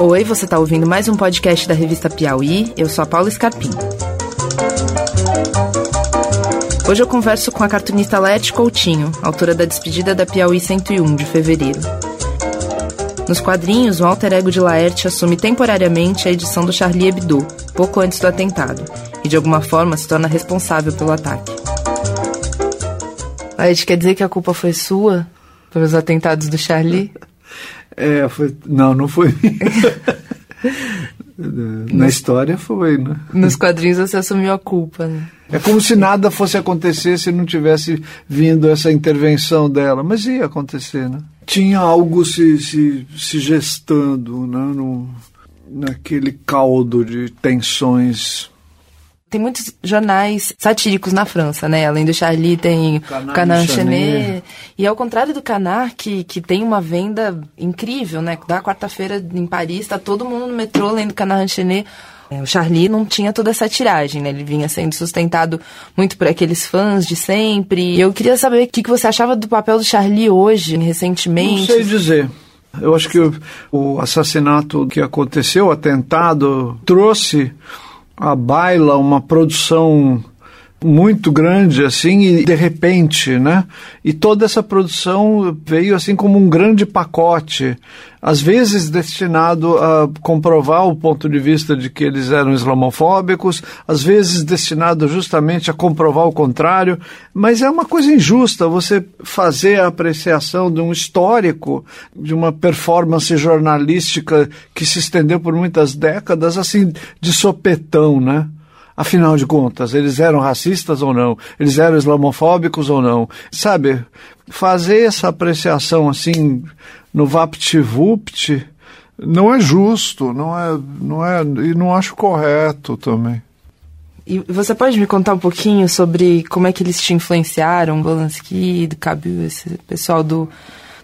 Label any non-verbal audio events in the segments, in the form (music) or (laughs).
Oi, você está ouvindo mais um podcast da revista Piauí. Eu sou a Paula Scarpim. Hoje eu converso com a cartunista Laerte Coutinho, autora da despedida da Piauí 101 de fevereiro. Nos quadrinhos, o alter ego de Laerte assume temporariamente a edição do Charlie Hebdo, pouco antes do atentado, e de alguma forma se torna responsável pelo ataque. Laerte, quer dizer que a culpa foi sua pelos atentados do Charlie? (laughs) É, foi. Não, não foi. (laughs) Na história foi, né? Nos quadrinhos você assumiu a culpa, né? É como se nada fosse acontecer se não tivesse vindo essa intervenção dela. Mas ia acontecer, né? Tinha algo se, se, se gestando, né? No, naquele caldo de tensões tem muitos jornais satíricos na França, né? Além do Charlie, tem o Canard Enchaîné. E ao contrário do Canard, que, que tem uma venda incrível, né? Da quarta-feira em Paris, tá todo mundo no metrô lendo Canard Enchaîné. É, o Charlie não tinha toda essa tiragem, né? Ele vinha sendo sustentado muito por aqueles fãs de sempre. Eu queria saber o que, que você achava do papel do Charlie hoje, recentemente. Não sei dizer. Eu acho que o assassinato que aconteceu, o atentado, trouxe a baila uma produção muito grande assim e de repente, né? E toda essa produção veio assim como um grande pacote, às vezes destinado a comprovar o ponto de vista de que eles eram islamofóbicos, às vezes destinado justamente a comprovar o contrário, mas é uma coisa injusta você fazer a apreciação de um histórico, de uma performance jornalística que se estendeu por muitas décadas assim de sopetão, né? Afinal de contas, eles eram racistas ou não? Eles eram islamofóbicos ou não? Sabe, fazer essa apreciação assim no vapt-vupt não é justo, não é, não é, e não acho correto também. E você pode me contar um pouquinho sobre como é que eles te influenciaram, Bolansky, do Cabil, esse pessoal do,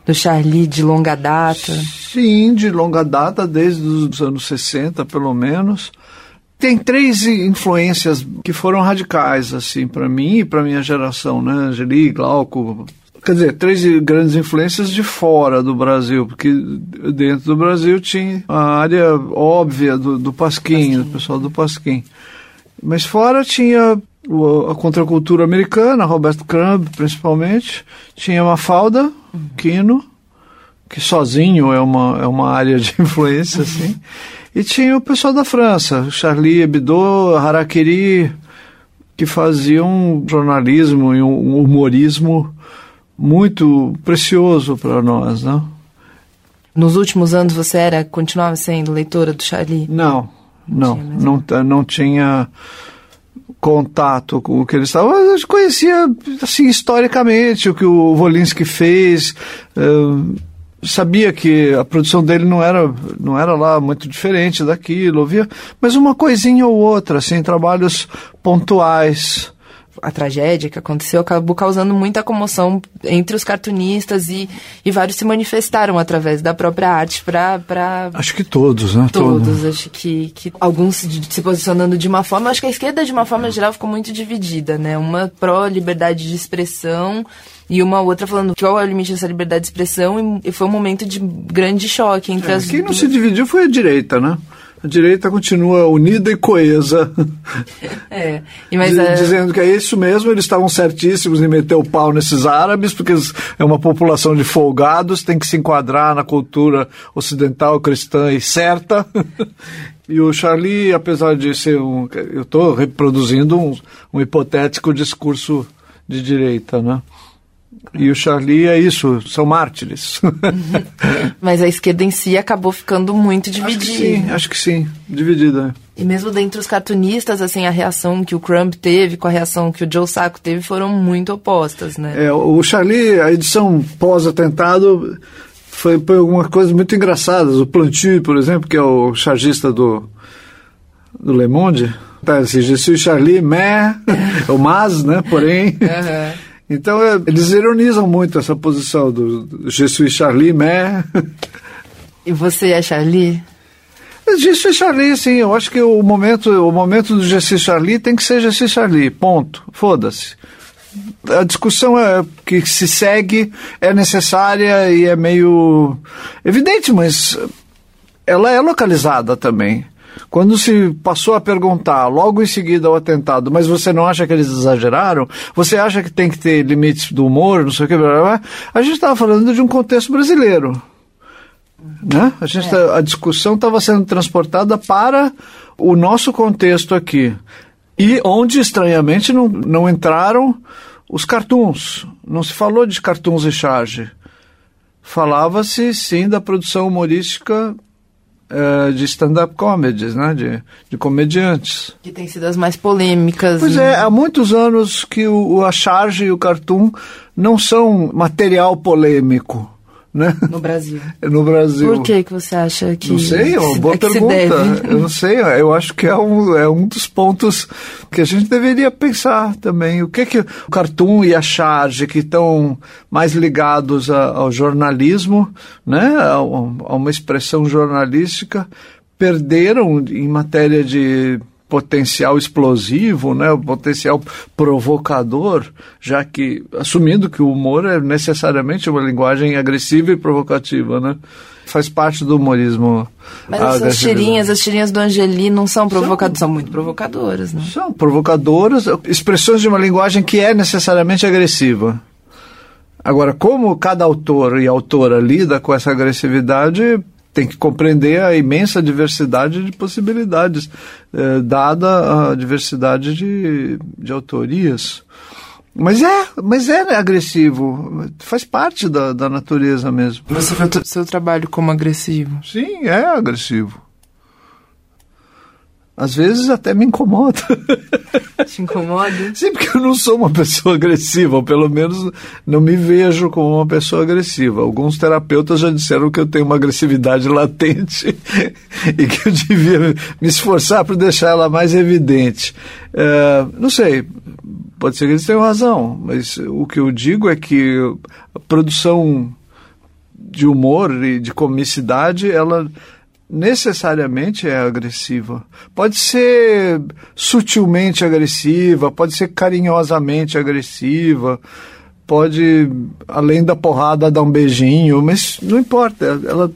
do Charlie de longa data? Sim, de longa data, desde os anos 60, pelo menos tem três influências que foram radicais, assim, para mim e para minha geração, né? Angeli, Glauco. Quer dizer, três grandes influências de fora do Brasil, porque dentro do Brasil tinha a área óbvia do, do Pasquim, do pessoal do Pasquim. Mas fora tinha a contracultura americana, Roberto Crumb, principalmente. Tinha Mafalda, uhum. Quino, que sozinho é uma, é uma área de (laughs) influência, assim. E tinha o pessoal da França, Charlie Hebdo, Harakiri, que faziam jornalismo e um humorismo muito precioso para nós, né? Nos últimos anos você era continuava sendo leitora do Charlie? Não, não, não, não, não tinha contato com o que eles estavam. Eu conhecia assim historicamente o que o Volinsky fez. Uh, sabia que a produção dele não era, não era lá muito diferente daquilo, ouvia, mas uma coisinha ou outra, assim, trabalhos pontuais. A tragédia que aconteceu acabou causando muita comoção entre os cartunistas e, e vários se manifestaram através da própria arte para. Pra... Acho que todos, né? Todos. todos. Acho que, que alguns se posicionando de uma forma. Acho que a esquerda, de uma forma geral, ficou muito dividida, né? Uma pró-liberdade de expressão e uma outra falando qual é o limite dessa liberdade de expressão e foi um momento de grande choque entre é, as Quem não duas... se dividiu foi a direita, né? A direita continua unida e coesa. (laughs) É, mas. Dizendo que é isso mesmo, eles estavam certíssimos em meter o pau nesses árabes, porque é uma população de folgados, tem que se enquadrar na cultura ocidental cristã e certa. (laughs) E o Charlie, apesar de ser um. Eu estou reproduzindo um, um hipotético discurso de direita, né? E o Charlie é isso, são mártires. (laughs) Mas a esquerda em si acabou ficando muito dividida. Acho que sim, acho que sim, dividida. E mesmo dentre os cartunistas, assim, a reação que o Crumb teve com a reação que o Joe Sacco teve foram muito opostas, né? É, o Charlie, a edição pós-atentado foi, foi algumas coisas muito engraçadas. O Planty, por exemplo, que é o chargista do, do Le Monde, tá, assim, Charlie, mais, (laughs) o mas, né, porém... Uhum. Então, é, eles ironizam muito essa posição do, do Je suis Charlie, mais. E você é Charlie? Je suis Charlie, sim. Eu acho que o momento, o momento do Je suis Charlie tem que ser Je suis Charlie. Ponto. Foda-se. A discussão é, que se segue é necessária e é meio evidente, mas ela é localizada também. Quando se passou a perguntar, logo em seguida ao atentado, mas você não acha que eles exageraram? Você acha que tem que ter limites do humor, não sei o que, blá, blá, blá? a gente estava falando de um contexto brasileiro. Né? A, gente, é. Tá, a discussão estava sendo transportada para o nosso contexto aqui. E onde, estranhamente, não, não entraram os cartoons. Não se falou de cartoons e charge. Falava-se, sim, da produção humorística uh, de stand-up comedies, né? De, de comediantes. Que tem sido as mais polêmicas. Pois é, há muitos anos que o, a charge e o cartoon não são material polêmico. Né? No Brasil. (laughs) No Brasil. Por que, que você acha que. Não sei, é uma boa é pergunta. Eu não sei, eu acho que é um, é um dos pontos que a gente deveria pensar também. O que que o cartoon e a charge, que estão mais ligados a, ao jornalismo, né? A, a uma expressão jornalística, perderam em matéria de potencial explosivo, né, o potencial provocador, já que assumindo que o humor é necessariamente uma linguagem agressiva e provocativa, né? Faz parte do humorismo. Mas essas tirinhas, as tirinhas do Angeli não são provocadoras, são, são muito provocadoras, né? São provocadoras, expressões de uma linguagem que é necessariamente agressiva. Agora, como cada autor e autora lida com essa agressividade, tem que compreender a imensa diversidade de possibilidades, eh, dada a diversidade de, de autorias. Mas é, mas é agressivo, faz parte da, da natureza mesmo. Você vê o seu trabalho como agressivo? Sim, é agressivo às vezes até me incomoda. (laughs) Te incomoda? Sim, porque eu não sou uma pessoa agressiva, ou pelo menos não me vejo como uma pessoa agressiva. Alguns terapeutas já disseram que eu tenho uma agressividade latente (laughs) e que eu devia me esforçar para deixar ela mais evidente. É, não sei, pode ser que eles tenham razão, mas o que eu digo é que a produção de humor e de comicidade, ela necessariamente é agressiva. Pode ser sutilmente agressiva, pode ser carinhosamente agressiva, pode, além da porrada, dar um beijinho, mas não importa. Ela,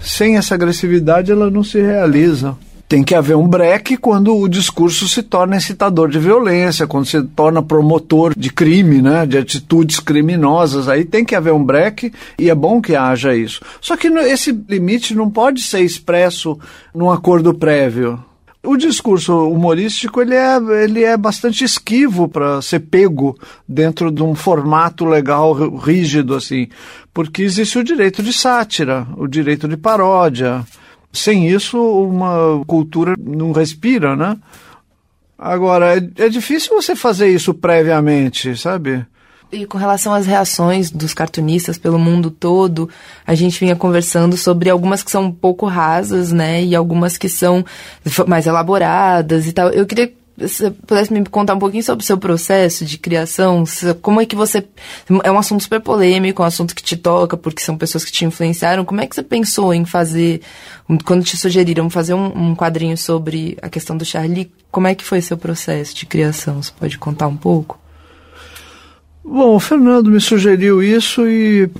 sem essa agressividade, ela não se realiza tem que haver um breque quando o discurso se torna incitador de violência, quando se torna promotor de crime, né, de atitudes criminosas. Aí tem que haver um breque e é bom que haja isso. Só que esse limite não pode ser expresso num acordo prévio. O discurso humorístico ele é, ele é bastante esquivo para ser pego dentro de um formato legal rígido assim, porque existe o direito de sátira, o direito de paródia, sem isso, uma cultura não respira, né? Agora, é, é difícil você fazer isso previamente, sabe? E com relação às reações dos cartunistas pelo mundo todo, a gente vinha conversando sobre algumas que são um pouco rasas, né? E algumas que são mais elaboradas e tal. Eu queria você pudesse me contar um pouquinho sobre o seu processo de criação, como é que você. É um assunto super polêmico, um assunto que te toca, porque são pessoas que te influenciaram. Como é que você pensou em fazer, quando te sugeriram fazer um, um quadrinho sobre a questão do Charlie, como é que foi seu processo de criação? Você pode contar um pouco? Bom, o Fernando me sugeriu isso e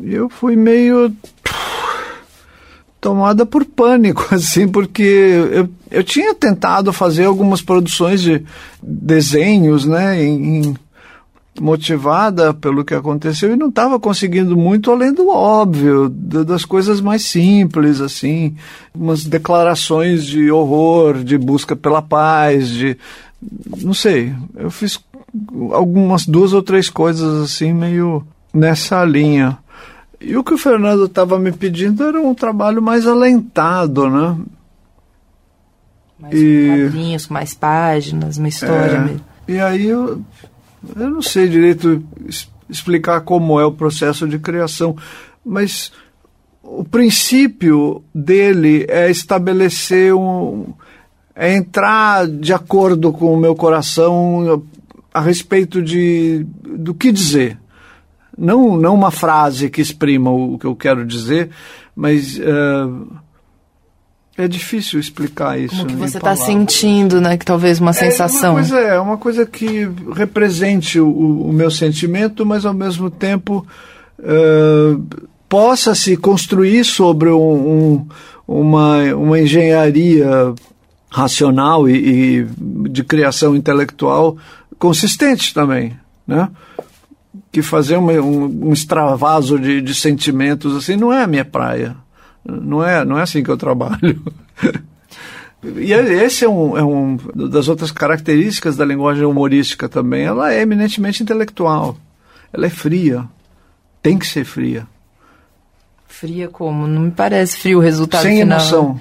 eu fui meio tomada por pânico, (laughs) assim, porque eu, eu tinha tentado fazer algumas produções de desenhos, né, em, em, motivada pelo que aconteceu e não estava conseguindo muito além do óbvio, das coisas mais simples, assim, umas declarações de horror, de busca pela paz, de, não sei, eu fiz algumas duas ou três coisas assim meio nessa linha. E o que o Fernando estava me pedindo era um trabalho mais alentado, né? Mais e... quadrinhos, mais páginas, uma história é, mesmo. E aí eu, eu não sei direito explicar como é o processo de criação, mas o princípio dele é estabelecer um. é entrar de acordo com o meu coração a respeito de do que dizer. Não, não uma frase que exprima o, que eu quero dizer, mas uh, é difícil explicar isso. Como que você está sentindo, né? Que talvez uma sensação. É uma coisa, é uma coisa que represente o, o meu sentimento, mas ao mesmo tempo uh, possa se construir sobre um, um, uma, uma engenharia racional e, e de criação intelectual consistente também, né? Que fazer um, um, um extravaso de, de, sentimentos assim não é a minha praia. Não é, não é assim que eu trabalho. (laughs) e esse é um, é um das outras características da linguagem humorística também. Ela é eminentemente intelectual. Ela é fria. Tem que ser fria. Fria como? Não me parece frio o resultado Sem final. Sem emoção.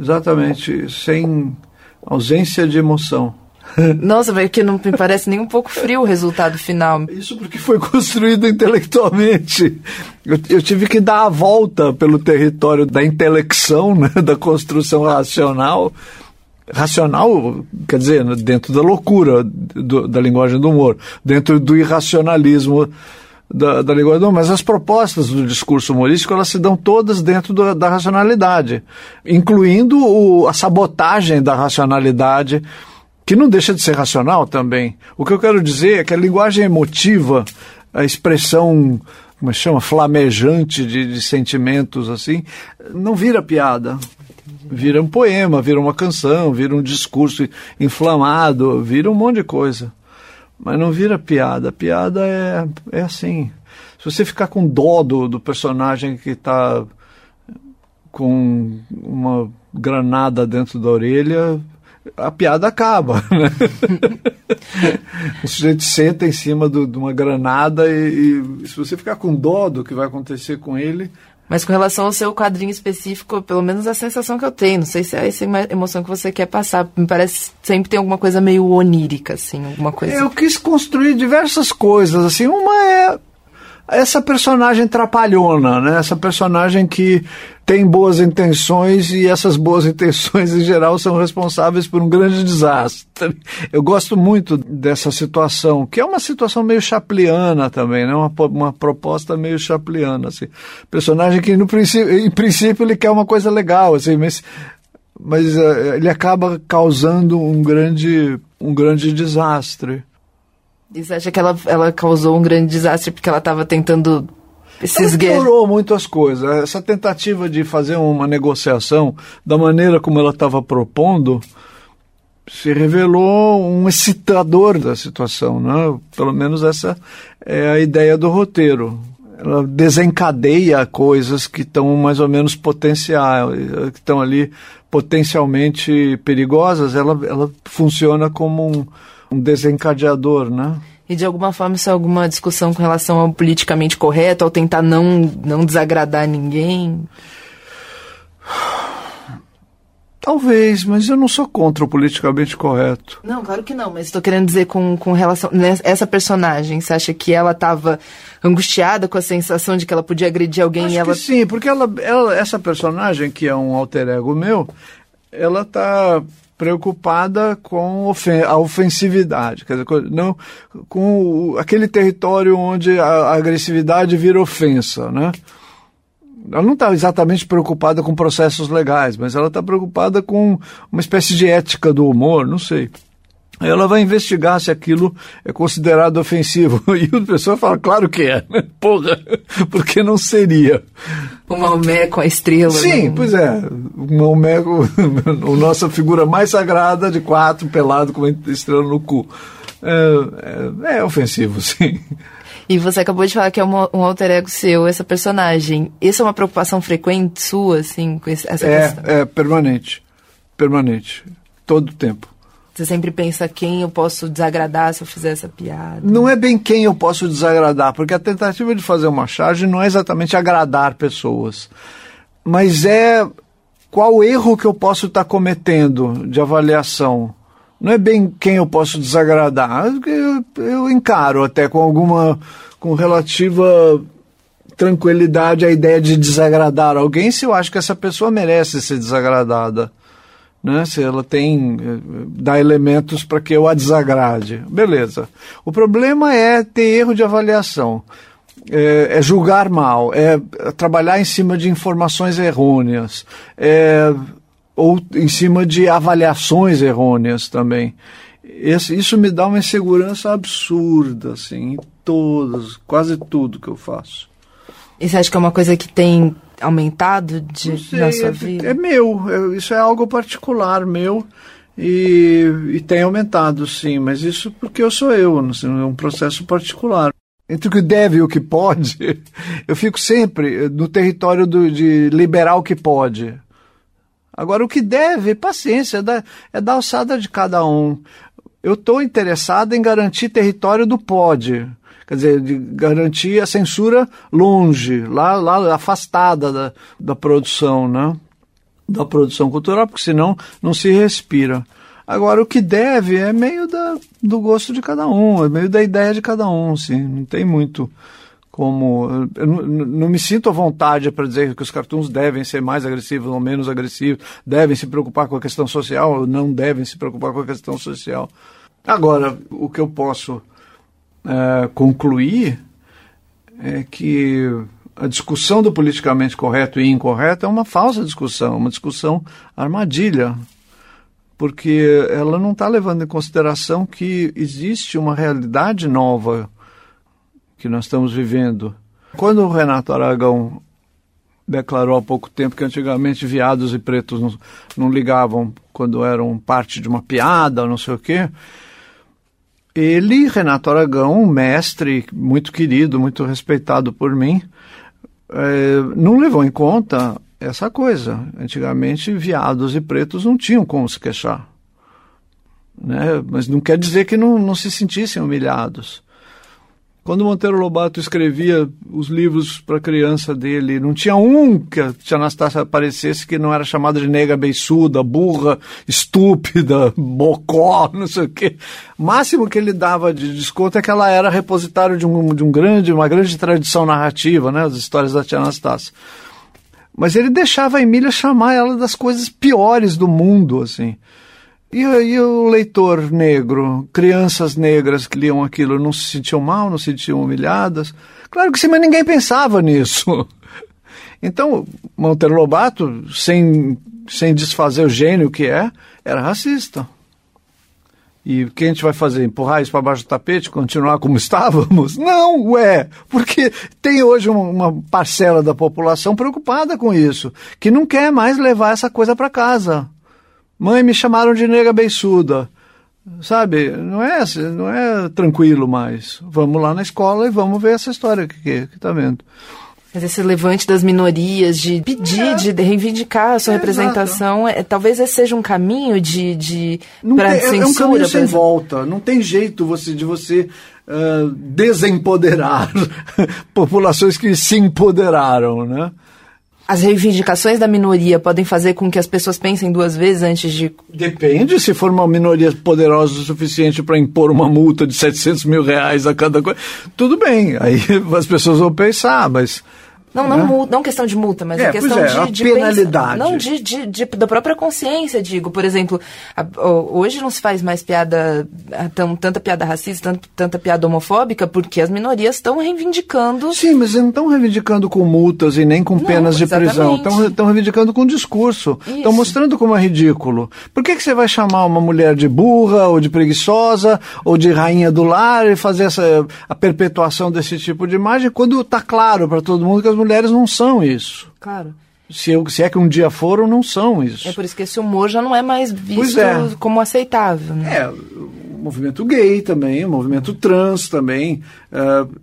Exatamente. Sem ausência de emoção. (laughs) Nossa, mas que não me parece nem um pouco frio o resultado final. Isso porque foi construído intelectualmente. Eu, eu tive que dar a volta pelo território da intelecção, né, (laughs) da construção racional. Racional, quer dizer, dentro da loucura do, da linguagem do humor, dentro do irracionalismo da, da linguagem do humor. Mas as propostas do discurso humorístico, elas se dão todas dentro do, da racionalidade, incluindo o, a sabotagem da racionalidade que não deixa de ser racional também. O que eu quero dizer é que a linguagem emotiva, a expressão, como é chama, flamejante de, de sentimentos assim, não vira piada. Vira um poema, vira uma canção, vira um discurso inflamado, vira um monte de coisa. Mas não vira piada. A piada é, é assim. Se você ficar com dó do, do personagem que está com uma granada dentro da orelha, a piada acaba. (laughs) Né? o sujeito senta em cima do, de uma granada e, e, se você ficar com dó do que vai acontecer com ele. Mas com relação ao seu quadrinho específico, pelo menos a sensação que eu tenho, não sei se é essa emoção que você quer passar, me parece sempre tem alguma coisa meio onírica, assim, alguma coisa. Eu quis construir diversas coisas, assim, uma é essa personagem trapalhona, né? Essa personagem que tem boas intenções e essas boas (laughs) intenções, em geral, são responsáveis por um grande desastre. Eu gosto muito dessa situação, que é uma situação meio chapliana também, né? Uma, uma proposta meio chapliana, assim. Personagem que, no princípio, em princípio, ele quer uma coisa legal, assim, mas, mas uh, ele acaba causando um grande, um grande desastre. E você acha que ela, ela causou um grande desastre porque ela estava tentando se esgueirar? muito as coisas. Essa tentativa de fazer uma negociação da maneira como ela estava propondo se revelou um excitador da situação, né? Pelo menos essa é a ideia do roteiro. Ela desencadeia coisas que estão mais ou menos potenciais, que estão ali potencialmente perigosas. Ela, ela funciona como um um desencadeador, né? E de alguma forma isso é alguma discussão com relação ao politicamente correto, ao tentar não, não desagradar ninguém? Talvez, mas eu não sou contra o politicamente correto. Não, claro que não, mas estou querendo dizer com, com relação. Né, essa personagem, você acha que ela estava angustiada com a sensação de que ela podia agredir alguém Acho e ela. Sim, porque ela, ela, essa personagem, que é um alter ego meu, ela está preocupada com a ofensividade, quer dizer, não, com aquele território onde a agressividade vira ofensa, né? Ela não está exatamente preocupada com processos legais, mas ela está preocupada com uma espécie de ética do humor, não sei ela vai investigar se aquilo é considerado ofensivo. (laughs) E a pessoa fala, claro que é? (laughs) Porra, porque não seria. O Maomé com a estrela. Sim, né? pois é. O Maomé, a (laughs) nossa figura mais sagrada de quatro, pelado com uma estrela no cu. É, é, é ofensivo, sim. E você acabou de falar que é um, um alter ego seu, essa personagem. Isso é uma preocupação frequente sua, assim, com essa é, questão? É, permanente. Permanente. Todo o tempo. Você sempre pensa quem eu posso desagradar se eu fizer essa piada. Não é bem quem eu posso desagradar, porque a tentativa de fazer uma charge não é exatamente agradar pessoas, mas é qual erro que eu posso estar cometendo de avaliação. Não é bem quem eu posso desagradar. Eu, eu encaro até com alguma, com relativa tranquilidade a ideia de desagradar alguém se eu acho que essa pessoa merece ser desagradada né? se ela tem eh, dá elementos para que eu a desagrade. Beleza. O problema é ter erro de avaliação. É, é julgar mal, é trabalhar em cima de informações errôneas, é, ou em cima de avaliações errôneas também. Esse, isso me dá uma insegurança absurda, assim, em todos, quase tudo que eu faço. Você acha que é uma coisa que tem aumentado de, sei, na sua é, vida? É meu, é, isso é algo particular meu e, e tem aumentado, sim, mas isso porque eu sou eu, é um processo particular. Entre o que deve e o que pode, (laughs) eu fico sempre no território do, de liberar o que pode. Agora, o que deve, paciência, é da, é da alçada de cada um. Eu estou interessado em garantir território do pode. Quer dizer, de garantir a censura longe, lá, lá afastada da, da produção, né? Da produção cultural, porque senão não se respira. Agora, o que deve é meio da, do gosto de cada um, é meio da ideia de cada um, sim. Não tem muito como. Eu não, não me sinto à vontade para dizer que os cartoons devem ser mais agressivos ou menos agressivos, devem se preocupar com a questão social ou não devem se preocupar com a questão social. Agora, o que eu posso é, concluir é que a discussão do politicamente correto e incorreto é uma falsa discussão, uma discussão armadilha, porque ela não está levando em consideração que existe uma realidade nova que nós estamos vivendo. Quando o Renato Aragão declarou há pouco tempo que antigamente viados e pretos não, não ligavam quando eram parte de uma piada, não sei o quê, ele, Renato Aragão, mestre muito querido, muito respeitado por mim, é, não levou em conta essa coisa. Antigamente, viados e pretos não tinham como se queixar. Né? Mas não quer dizer que não, não se sentissem humilhados. Quando Monteiro Lobato escrevia os livros para criança dele, não tinha um que a tia Anastácia aparecesse que não era chamada de nega beiçuda, burra, estúpida, bocó, (laughs) não sei o quê. Máximo que ele dava de desconto é que ela era repositário de, um, de um grande, uma grande tradição narrativa, né, as histórias da tia Anastácia. Mas ele deixava a Emília chamar ela das coisas piores do mundo, assim. E, e o leitor negro, crianças negras que liam aquilo, não se sentiam mal, não se sentiam humilhadas? Claro que sim, mas ninguém pensava nisso. (laughs) Então, Monteiro Lobato, sem, sem desfazer o gênio que é, era racista. E o que a gente vai fazer? Empurrar isso para baixo do tapete, continuar como (laughs) estávamos? Não, ué, porque tem hoje uma, uma parcela da população preocupada com isso, que não quer mais levar essa coisa para casa. Mãe, me chamaram de nega beiçuda. Sabe, não é, não é tranquilo mais. Vamos lá na escola e vamos ver essa história que, que, que tá vendo. Mas esse levante das minorias, de pedir, é. de reivindicar a sua é, representação, é, talvez esse seja um caminho de, de para censura. É um caminho sem volta. Não tem jeito você, de você uh, desempoderar (laughs) populações que se empoderaram, né? As reivindicações da minoria podem fazer com que as pessoas pensem duas vezes antes de. Depende, se for uma minoria poderosa o suficiente para impor uma multa de 700 mil reais a cada coisa, tudo bem, aí (laughs) as pessoas vão pensar, mas não, não, né? não questão de multa, mas é, a questão é, de, de penalidade. não, de, de, de, da própria consciência, digo. Por exemplo, a, hoje não se faz mais piada, tão, tanta piada racista, tanta, tanta piada homofóbica, porque as minorias estão reivindicando. Sim, mas não estão reivindicando com multas e nem com penas não, de prisão. Estão reivindicando com discurso. Estão mostrando como é ridículo. Por que, que você vai chamar uma mulher de burra, ou de preguiçosa, ou de rainha do lar e fazer essa, a perpetuação desse tipo de imagem quando está claro para todo mundo que as mulheres não são isso. Claro. Se, eu, se é que um dia foram, não são isso. É por isso que esse humor já não é mais visto é. como aceitável. Né? É, o movimento gay também, o movimento trans também. Uh,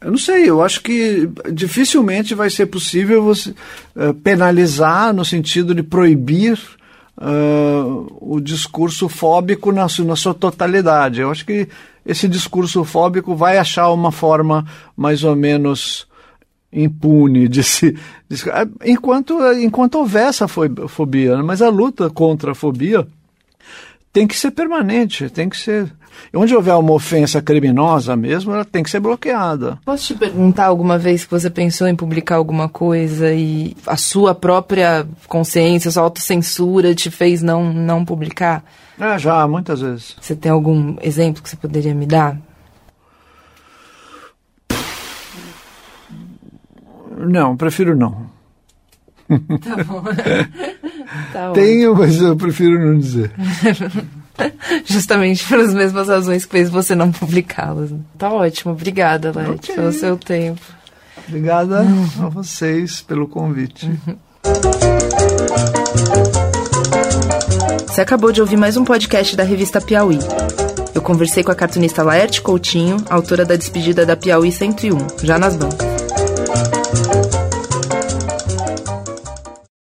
eu não sei, eu acho que dificilmente vai ser possível você uh, penalizar no sentido de proibir uh, o discurso fóbico na, na sua totalidade. Eu acho que esse discurso fóbico vai achar uma forma mais ou menos impune de se, de se, enquanto enquanto houver essa fobia né? mas a luta contra a fobia tem que ser permanente tem que ser onde houver uma ofensa criminosa mesmo ela tem que ser bloqueada. Posso te perguntar alguma vez que você pensou em publicar alguma coisa e a sua própria consciência sua autocensura te fez não não publicar? Ah já muitas vezes. Você tem algum exemplo que você poderia me dar Não, prefiro não. Tá bom. (laughs) tá Tenho, mas eu prefiro não dizer. (laughs) Justamente pelas mesmas razões que fez você não publicá-las. Tá ótimo. Obrigada, Leti, okay. pelo seu tempo. Obrigada uhum. a vocês pelo convite. Uhum. Você acabou de ouvir mais um podcast da revista Piauí. Eu conversei com a cartunista Laerte Coutinho, autora da despedida da Piauí 101, já nas bancas. Thank you.